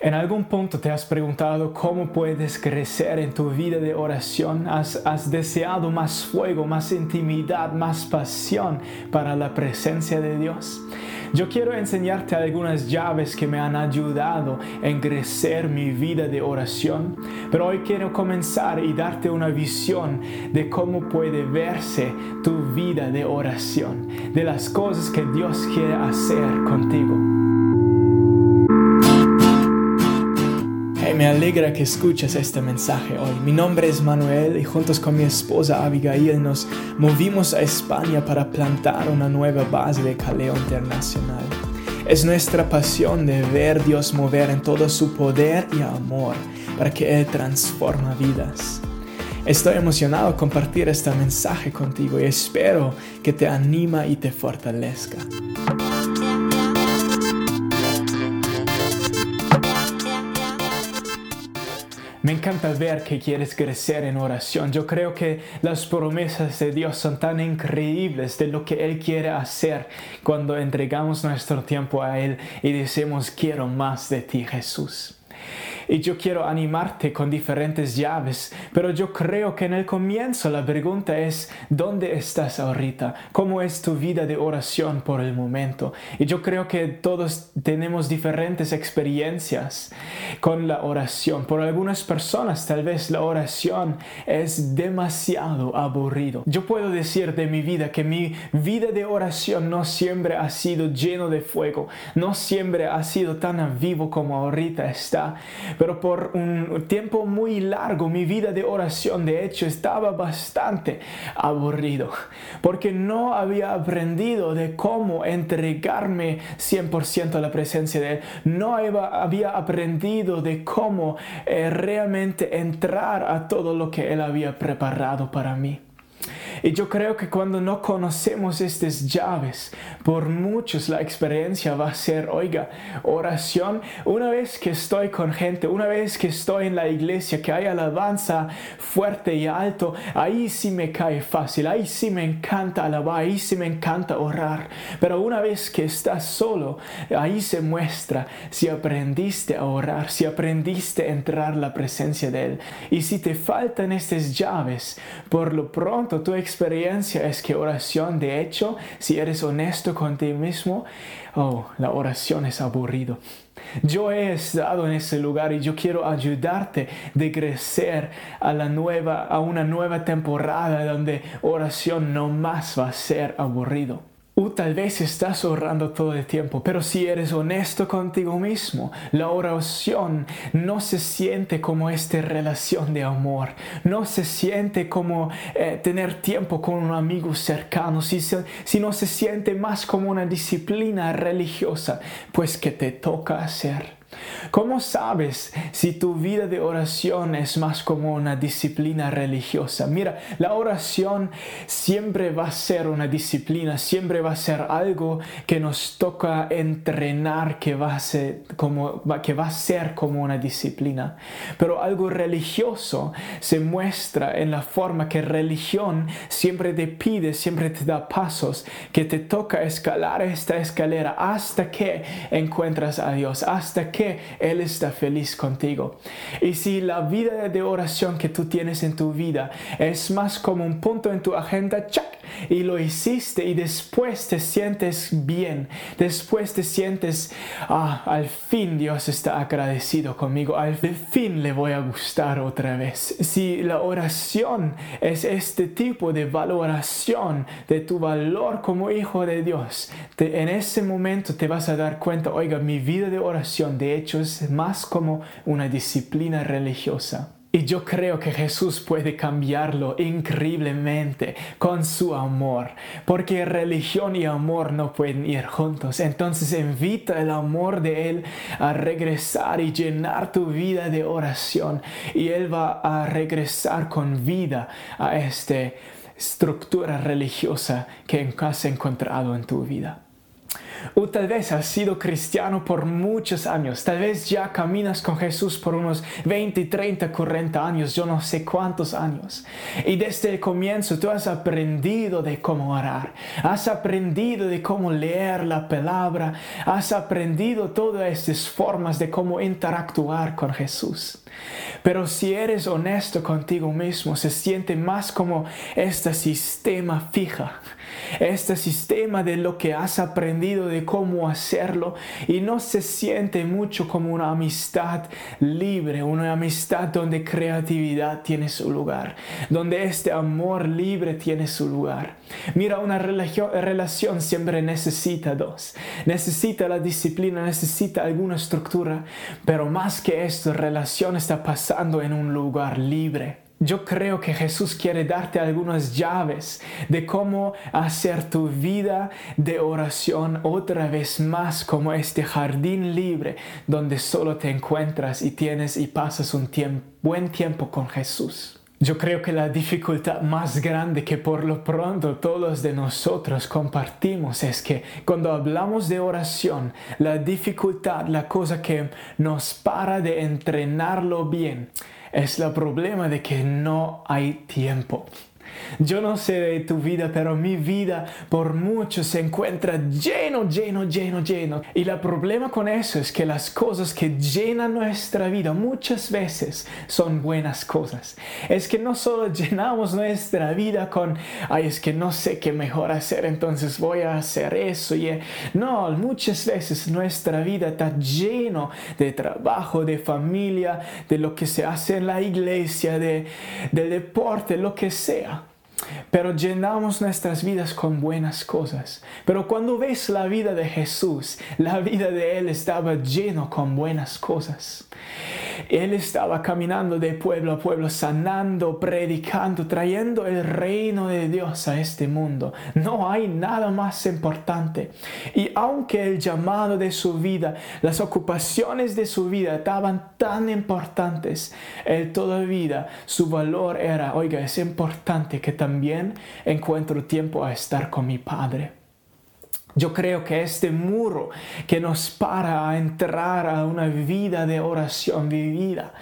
En algún punto te has preguntado cómo puedes crecer en tu vida de oración. Has, deseado más fuego, más intimidad, más pasión para la presencia de Dios. Yo quiero enseñarte algunas llaves que me han ayudado en crecer mi vida de oración, pero hoy quiero comenzar y darte una visión de cómo puede verse tu vida de oración, de las cosas que Dios quiere hacer contigo. Me alegra que escuches este mensaje hoy. Mi nombre es Manuel y juntos con mi esposa Abigail nos movimos a España para plantar una nueva base de Caleo Internacional. Es nuestra pasión de ver Dios mover en todo su poder y amor para que Él transforma vidas. Estoy emocionado compartir este mensaje contigo y espero que te anima y te fortalezca. Me encanta ver que quieres crecer en oración. Yo creo que las promesas de Dios son tan increíbles de lo que Él quiere hacer cuando entregamos nuestro tiempo a Él y decimos, quiero más de ti, Jesús. Y yo quiero animarte con diferentes llaves, pero yo creo que en el comienzo la pregunta es, ¿dónde estás ahorita? ¿Cómo es tu vida de oración por el momento? Y yo creo que todos tenemos diferentes experiencias con la oración. Por algunas personas tal vez la oración es demasiado aburrido. Yo puedo decir de mi vida que mi vida de oración no siempre ha sido lleno de fuego, no siempre ha sido tan vivo como ahorita está pero por un tiempo muy largo mi vida de oración de hecho estaba bastante aburrido, porque no había aprendido de cómo entregarme 100% a la presencia de Él, no había aprendido de cómo eh, realmente entrar a todo lo que Él había preparado para mí. Y yo creo que cuando no conocemos estas llaves, por muchos la experiencia va a ser, oiga, oración, una vez que estoy con gente, una vez que estoy en la iglesia, que hay alabanza fuerte y alto, ahí sí me cae fácil, ahí sí me encanta alabar, ahí sí me encanta orar. Pero una vez que estás solo, ahí se muestra si aprendiste a orar, si aprendiste a entrar la presencia de Él. Y si te faltan estas llaves, por lo pronto tu experiencia es que oración, de hecho, si eres honesto contigo mismo, oh, la oración es aburrido. Yo he estado en ese lugar y yo quiero ayudarte de crecer a la nueva, a una nueva temporada donde oración no más va a ser aburrido. O tal vez estás orando todo el tiempo, pero si eres honesto contigo mismo, la oración no se siente como esta relación de amor, no se siente como eh, tener tiempo con un amigo cercano, sino se siente más como una disciplina religiosa, pues que te toca hacer. ¿Cómo sabes si tu vida de oración es más como una disciplina religiosa? Mira, la oración siempre va a ser una disciplina, siempre va a ser algo que nos toca entrenar, que va a ser como, que va a ser como una disciplina. Pero algo religioso se muestra en la forma que religión siempre te pide, siempre te da pasos, que te toca escalar esta escalera hasta que encuentras a Dios, hasta que él está feliz contigo. Y si la vida de oración que tú tienes en tu vida es más como un punto en tu agenda, check, y lo hiciste y después te sientes bien, después te sientes, ah, al fin Dios está agradecido conmigo, al fin le voy a gustar otra vez. Si la oración es este tipo de valoración de tu valor como hijo de Dios, en ese momento te vas a dar cuenta, oiga, mi vida de oración de hecho es más como una disciplina religiosa. Y yo creo que Jesús puede cambiarlo increíblemente con su amor, porque religión y amor no pueden ir juntos. Entonces invita el amor de Él a regresar y llenar tu vida de oración. Y Él va a regresar con vida a esta estructura religiosa que has encontrado en tu vida. O tal vez has sido cristiano por muchos años, tal vez ya caminas con Jesús por unos 20, 30, 40 años, yo no sé cuántos años. Y desde el comienzo tú has aprendido de cómo orar, has aprendido de cómo leer la palabra, has aprendido todas estas formas de cómo interactuar con Jesús. Pero si eres honesto contigo mismo, se siente más como este sistema fija, este sistema de lo que has aprendido de cómo hacerlo y no se siente mucho como una amistad libre, una amistad donde creatividad tiene su lugar, donde este amor libre tiene su lugar. Mira, una relación siempre necesita dos, necesita la disciplina, necesita alguna estructura, pero más que esto, relación está pasando en un lugar libre. Yo creo que Jesús quiere darte algunas llaves de cómo hacer tu vida de oración otra vez más como este jardín libre donde solo te encuentras y tienes y pasas un buen tiempo con Jesús. Yo creo que la dificultad más grande que por lo pronto todos de nosotros compartimos es que cuando hablamos de oración, la dificultad, la cosa que nos para de entrenarlo bien, es el problema de que no hay tiempo. Yo no sé de tu vida, pero mi vida por mucho se encuentra lleno, lleno, lleno, lleno. Y el problema con eso es que las cosas que llenan nuestra vida muchas veces son buenas cosas. Es que no solo llenamos nuestra vida con, ay, es que no sé qué mejor hacer, entonces voy a hacer eso. Y, no, muchas veces nuestra vida está lleno de trabajo, de familia, de lo que se hace en la iglesia, de, de deporte, lo que sea. Pero llenamos nuestras vidas con buenas cosas. Pero cuando ves la vida de Jesús, la vida de Él estaba lleno con buenas cosas. Él estaba caminando de pueblo a pueblo, sanando, predicando, trayendo el reino de Dios a este mundo. No hay nada más importante. Y aunque el llamado de su vida, las ocupaciones de su vida estaban tan importantes, él todavía, su valor era, oiga, es importante que también encuentro tiempo a estar con mi Padre. Yo creo que este muro que nos para a entrar a una vida de oración vivida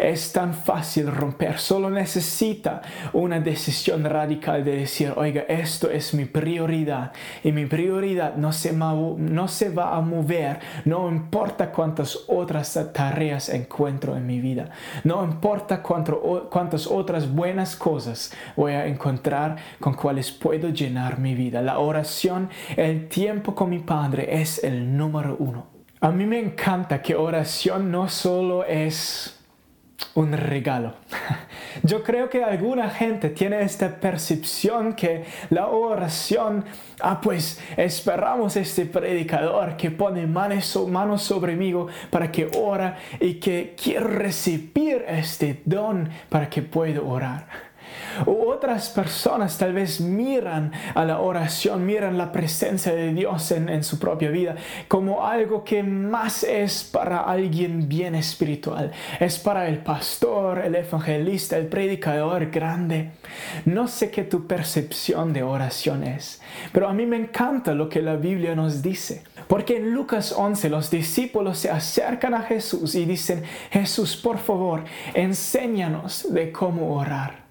es tan fácil romper. Solo necesita una decisión radical de decir, oiga, esto es mi prioridad y mi prioridad no se, no se va a mover, no importa cuántas otras tareas encuentro en mi vida, no importa cuántas otras buenas cosas voy a encontrar con cuales puedo llenar mi vida. La oración, el tiempo con mi Padre es el número uno. A mí me encanta que oración no solo es un regalo. Yo creo que alguna gente tiene esta percepción que la oración, ah pues esperamos este predicador que pone manos, sobre mí para que ora y que quiere recibir este don para que pueda orar. Otras personas tal vez miran a la oración, miran la presencia de Dios en, su propia vida como algo que más es para alguien bien espiritual. Es para el pastor, el evangelista, el predicador grande. No sé qué tu percepción de oración es, pero a mí me encanta lo que la Biblia nos dice. Porque en Lucas 11 los discípulos se acercan a Jesús y dicen, Jesús, por favor, enséñanos de cómo orar.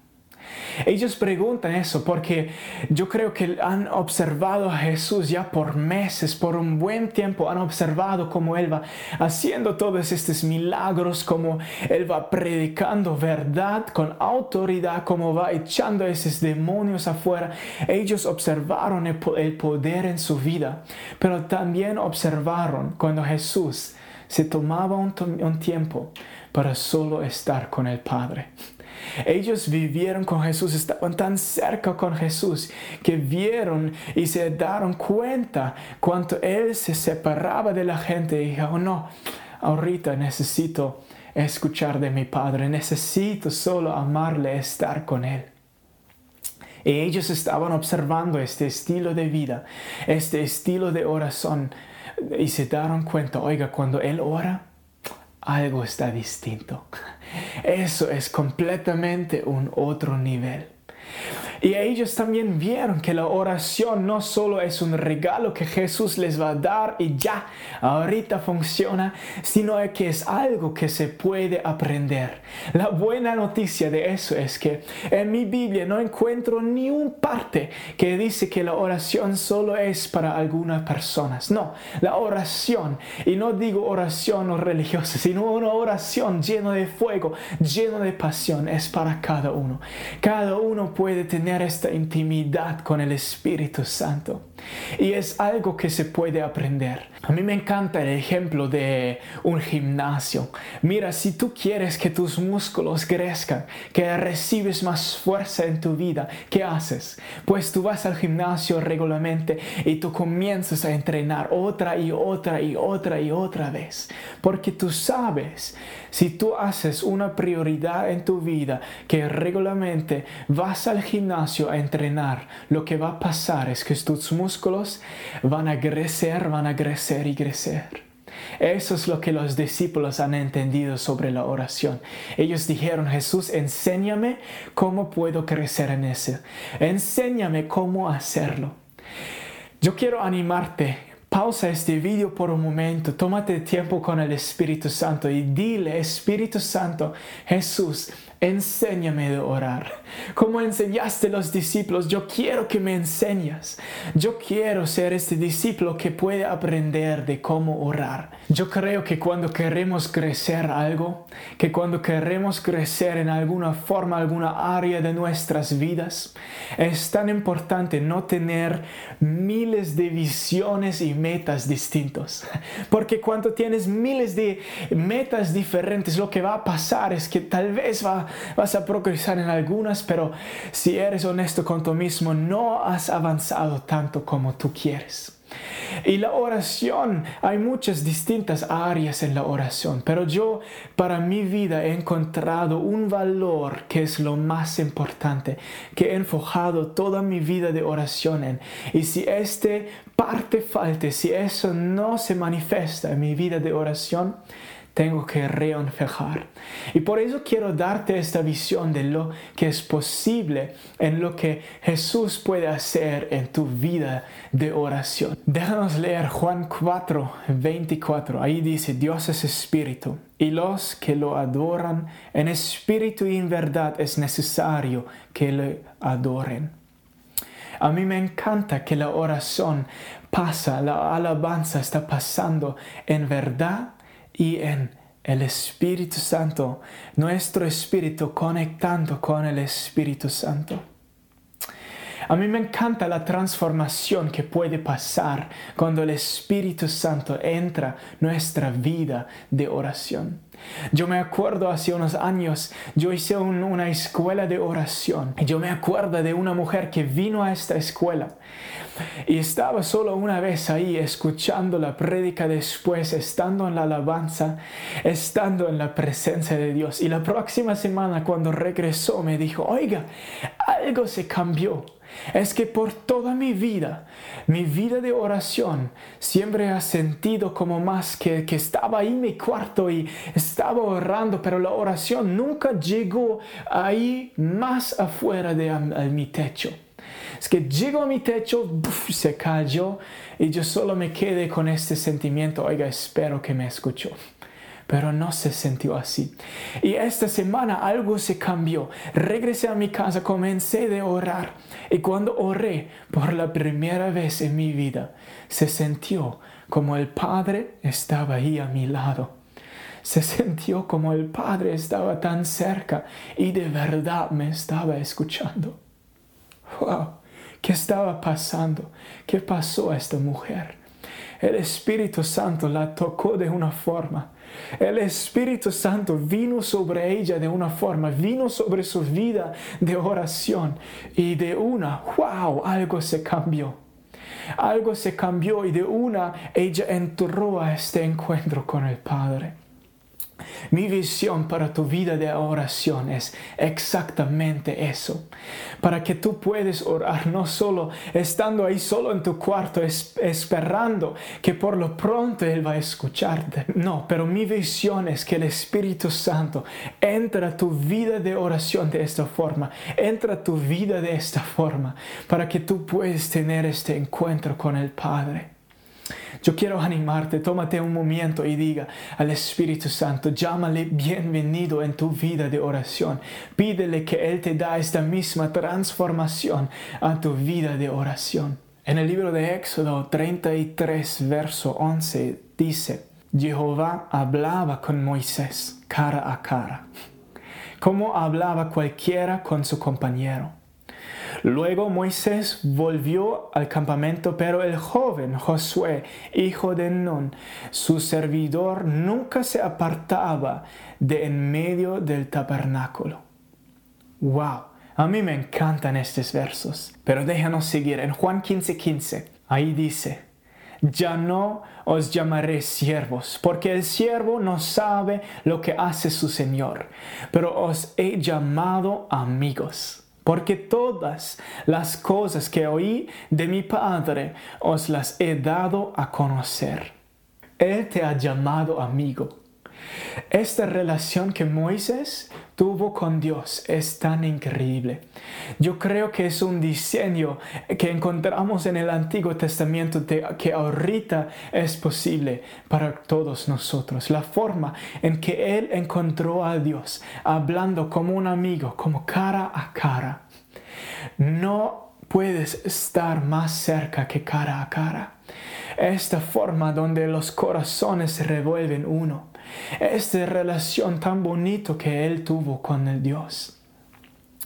Ellos preguntan eso porque yo creo que han observado a Jesús ya por meses, por un buen tiempo, han observado cómo Él va haciendo todos estos milagros, cómo Él va predicando verdad con autoridad, cómo va echando esos demonios afuera. Ellos observaron el poder en su vida, pero también observaron cuando Jesús se tomaba un, tiempo para solo estar con el Padre. Ellos vivieron con Jesús, estaban tan cerca con Jesús que vieron y se dieron cuenta cuando Él se separaba de la gente y dijo, oh, no, ahorita necesito escuchar de mi Padre, necesito solo amarle, estar con Él. Y ellos estaban observando este estilo de vida, este estilo de oración y se dieron cuenta, oiga, cuando Él ora, algo está distinto. Eso es completamente un otro nivel. Y ellos también vieron que la oración no solo es un regalo que Jesús les va a dar y ya, ahorita funciona, sino que es algo que se puede aprender. La buena noticia de eso es que en mi Biblia no encuentro ni un parte que dice que la oración solo es para algunas personas. No, la oración, y no digo oración religiosa, sino una oración llena de fuego, llena de pasión, es para cada uno. Cada uno puede tener esta intimidad con el Espíritu Santo. Y es algo que se puede aprender. A mí me encanta el ejemplo de un gimnasio. Mira, si tú quieres que tus músculos crezcan, que recibes más fuerza en tu vida, ¿qué haces? Pues tú vas al gimnasio regularmente y tú comienzas a entrenar otra y otra y otra y otra vez. Porque tú sabes, si tú haces una prioridad en tu vida, que regularmente vas al gimnasio a entrenar, lo que va a pasar es que tus músculos van a crecer, van a crecer y crecer. Eso es lo que los discípulos han entendido sobre la oración. Ellos dijeron, Jesús, enséñame cómo puedo crecer en eso. Enséñame cómo hacerlo. Yo quiero animarte. Pausa este video por un momento, tómate tiempo con el Espíritu Santo y dile, Espíritu Santo, Jesús, enséñame de orar. Como enseñaste a los discípulos, yo quiero que me enseñas. Yo quiero ser este discípulo que puede aprender de cómo orar. Yo creo que cuando queremos crecer algo, que cuando queremos crecer en alguna forma, alguna área de nuestras vidas, es tan importante no tener miles de visiones y metas distintos. Porque cuando tienes miles de metas diferentes, lo que va a pasar es que tal vez va vas a progresar en algunas, pero si eres honesto con tú mismo, no has avanzado tanto como tú quieres. Y la oración, hay muchas distintas áreas en la oración, pero yo para mi vida he encontrado un valor que es lo más importante, que he enfocado toda mi vida de oración en. Y si este parte falte, si eso no se manifiesta en mi vida de oración, tengo que reenfocar. Y por eso quiero darte esta visión de lo que es posible en lo que Jesús puede hacer en tu vida de oración. Déjanos leer Juan 4, 24. Ahí dice, Dios es espíritu y los que lo adoran en espíritu y en verdad es necesario que le adoren. A mí me encanta que la oración pasa, la alabanza está pasando en verdad y en el Espíritu Santo, nuestro espíritu conectando con el Espíritu Santo. A mí me encanta la transformación que puede pasar cuando el Espíritu Santo entra en nuestra vida de oración. Yo me acuerdo hace unos años, yo hice una escuela de oración. Y yo me acuerdo de una mujer que vino a esta escuela y estaba solo una vez ahí escuchando la prédica después, estando en la alabanza, estando en la presencia de Dios. Y la próxima semana cuando regresó me dijo, oiga, algo se cambió es que por toda mi vida, mi vida de oración, siempre ha sentido como más que, que estaba ahí en mi cuarto y estaba orando, pero la oración nunca llegó ahí más afuera de mi techo. Es que llegó a mi techo, se cayó y yo solo me quedé con este sentimiento, oiga, espero que me escuchó pero no se sintió así. Y esta semana algo se cambió. Regresé a mi casa, comencé de orar. Y cuando oré por la primera vez en mi vida, se sintió como el Padre estaba ahí a mi lado. Se sintió como el Padre estaba tan cerca y de verdad me estaba escuchando. ¡Wow! ¿Qué estaba pasando? ¿Qué pasó a esta mujer? El Espíritu Santo la tocó de una forma el Espíritu Santo vino sobre ella de una forma, vino sobre su vida de oración y de una, wow, algo se cambió. Algo se cambió y de una ella entró a este encuentro con el Padre. Mi visión para tu vida de oración es exactamente eso. Para que tú puedas orar no solo estando ahí solo en tu cuarto esperando que por lo pronto Él va a escucharte. No, pero mi visión es que el Espíritu Santo entra a tu vida de oración de esta forma. Entra a tu vida de esta forma para que tú puedas tener este encuentro con el Padre. Yo quiero animarte, tómate un momento y diga al Espíritu Santo, llámale bienvenido en tu vida de oración. Pídele que Él te da esta misma transformación a tu vida de oración. En el libro de Éxodo 33, verso 11 dice, Jehová hablaba con Moisés cara a cara, como hablaba cualquiera con su compañero. Luego Moisés volvió al campamento, pero el joven Josué, hijo de Nun, su servidor, nunca se apartaba de en medio del tabernáculo. ¡Wow! A mí me encantan estos versos, pero déjanos seguir en Juan 15:15. 15, ahí dice, ya no os llamaré siervos, porque el siervo no sabe lo que hace su Señor, pero os he llamado amigos porque todas las cosas que oí de mi Padre os las he dado a conocer. Él te ha llamado amigo. Esta relación que Moisés tuvo con Dios es tan increíble. Yo creo que es un diseño que encontramos en el Antiguo Testamento que ahorita es posible para todos nosotros. La forma en que Él encontró a Dios hablando como un amigo, como cara a cara. No puedes estar más cerca que cara a cara. Esta forma donde los corazones se revuelven uno esta relación tan bonito que él tuvo con el Dios.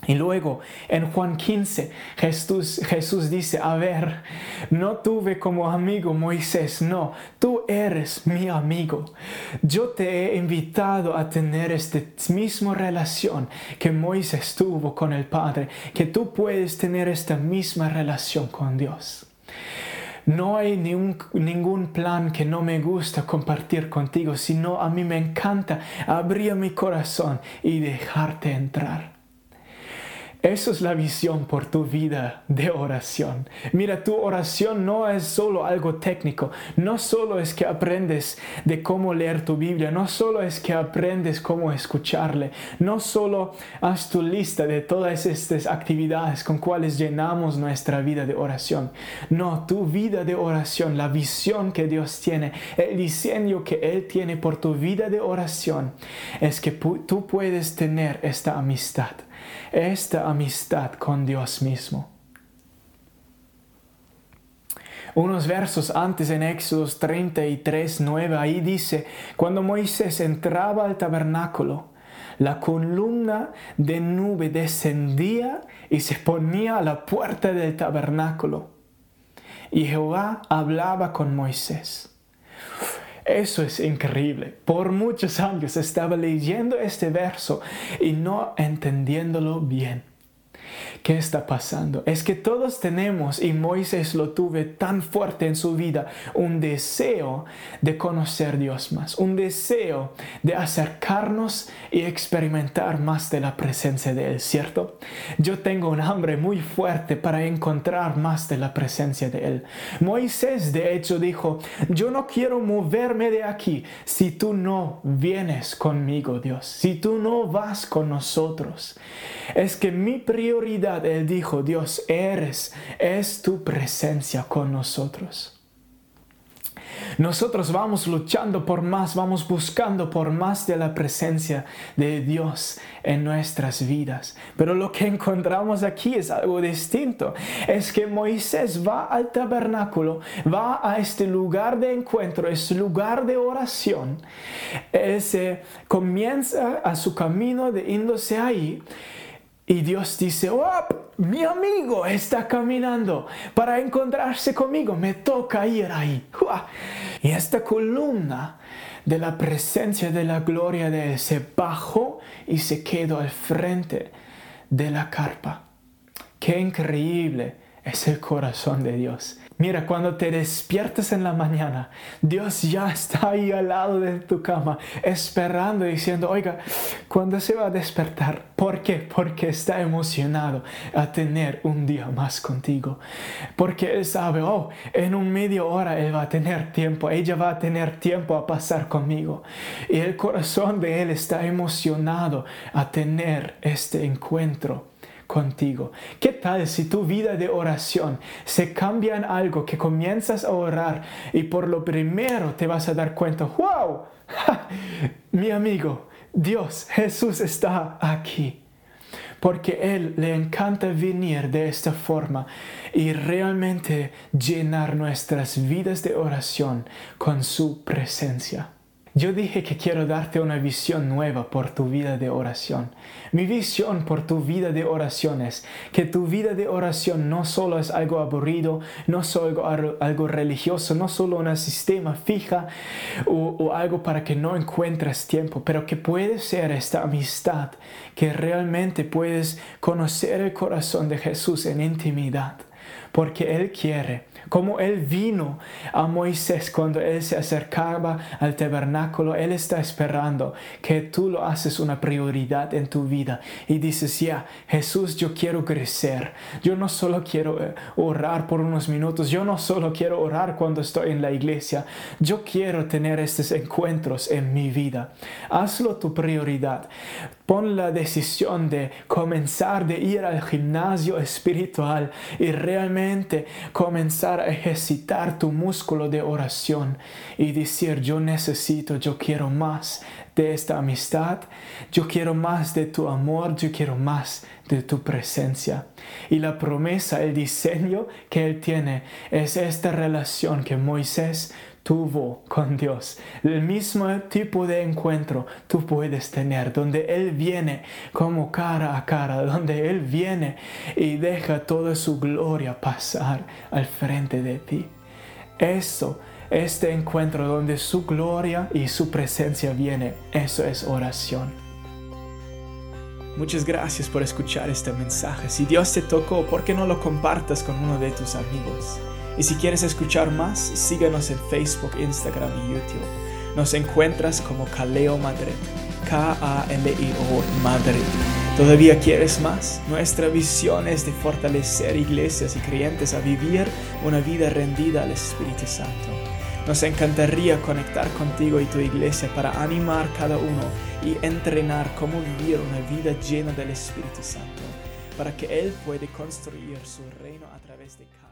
Y luego en Juan 15 Jesús, Jesús dice, a ver, no tuve como amigo Moisés, no, tú eres mi amigo. Yo te he invitado a tener esta misma relación que Moisés tuvo con el Padre, que tú puedes tener esta misma relación con Dios. No hay ningún plan que no me gusta compartir contigo, sino a mí me encanta abrir mi corazón y dejarte entrar. Eso es la visión por tu vida de oración. Mira, tu oración no es solo algo técnico, no solo es que aprendes de cómo leer tu Biblia, no solo es que aprendes cómo escucharle, no solo haz tu lista de todas estas actividades con cuales llenamos nuestra vida de oración. No, tu vida de oración, la visión que Dios tiene, el diseño que Él tiene por tu vida de oración, es que tú puedes tener esta amistad esta amistad con Dios mismo. Unos versos antes en Éxodo 33, 9, ahí dice, cuando Moisés entraba al tabernáculo, la columna de nube descendía y se ponía a la puerta del tabernáculo. Y Jehová hablaba con Moisés. Eso es increíble. Por muchos años estaba leyendo este verso y no entendiéndolo bien. ¿Qué está pasando? Es que todos tenemos, y Moisés lo tuve tan fuerte en su vida, un deseo de conocer Dios más, un deseo de acercarnos y experimentar más de la presencia de Él, ¿cierto? Yo tengo un hambre muy fuerte para encontrar más de la presencia de Él. Moisés de hecho dijo, yo no quiero moverme de aquí si tú no vienes conmigo, Dios, si tú no vas con nosotros. Es que mi prioridad él dijo, Dios, eres, es tu presencia con nosotros. Nosotros vamos luchando por más, vamos buscando por más de la presencia de Dios en nuestras vidas. Pero lo que encontramos aquí es algo distinto. Es que Moisés va al tabernáculo, va a este lugar de encuentro, este lugar de oración. Él comienza a su camino de índose ahí y Dios dice, oh, mi amigo está caminando para encontrarse conmigo, me toca ir ahí. Y esta columna de la presencia de la gloria de Él se bajó y se quedó al frente de la carpa. Qué increíble es el corazón de Dios. Mira, cuando te despiertas en la mañana, Dios ya está ahí al lado de tu cama, esperando, diciendo, oiga, ¿cuándo se va a despertar? ¿Por qué? Porque está emocionado a tener un día más contigo. Porque Él sabe, oh, en un medio hora Él va a tener tiempo, ella va a tener tiempo a pasar conmigo. Y el corazón de Él está emocionado a tener este encuentro contigo. ¿Qué tal si tu vida de oración se cambia en algo que comienzas a orar y por lo primero te vas a dar cuenta, wow, mi amigo, Dios, Jesús está aquí? Porque Él le encanta venir de esta forma y realmente llenar nuestras vidas de oración con su presencia. Yo dije que quiero darte una visión nueva por tu vida de oración. Mi visión por tu vida de oración es que tu vida de oración no solo es algo aburrido, no solo algo, religioso, no solo un sistema fija o, o algo para que no encuentres tiempo, pero que puede ser esta amistad que realmente puedes conocer el corazón de Jesús en intimidad, porque Él quiere como Él vino a Moisés cuando Él se acercaba al tabernáculo, Él está esperando que tú lo haces una prioridad en tu vida y dices, ya, Jesús, yo quiero crecer. Yo no solo quiero eh, orar por unos minutos, yo no solo quiero orar cuando estoy en la iglesia, yo quiero tener estos encuentros en mi vida. Hazlo tu prioridad. Pon la decisión de comenzar de ir al gimnasio espiritual y realmente comenzar ejercitar tu músculo de oración y decir yo necesito, yo quiero más de esta amistad, yo quiero más de tu amor, yo quiero más de tu presencia. Y la promesa, el diseño que Él tiene es esta relación que Moisés tuvo con Dios. El mismo tipo de encuentro tú puedes tener, donde Él viene como cara a cara, donde Él viene y deja toda su gloria pasar al frente de ti. Eso, este encuentro donde su gloria y su presencia viene, eso es oración. Muchas gracias por escuchar este mensaje. Si Dios te tocó, ¿por qué no lo compartas con uno de tus amigos? Y si quieres escuchar más, síguenos en Facebook, Instagram y YouTube. Nos encuentras como Kaleo Madrid. K-A-L-E-O Madrid. ¿Todavía quieres más? Nuestra visión es de fortalecer iglesias y creyentes a vivir una vida rendida al Espíritu Santo. Nos encantaría conectar contigo y tu iglesia para animar cada uno y entrenar cómo vivir una vida llena del Espíritu Santo, para que Él pueda construir su reino a través de cada uno.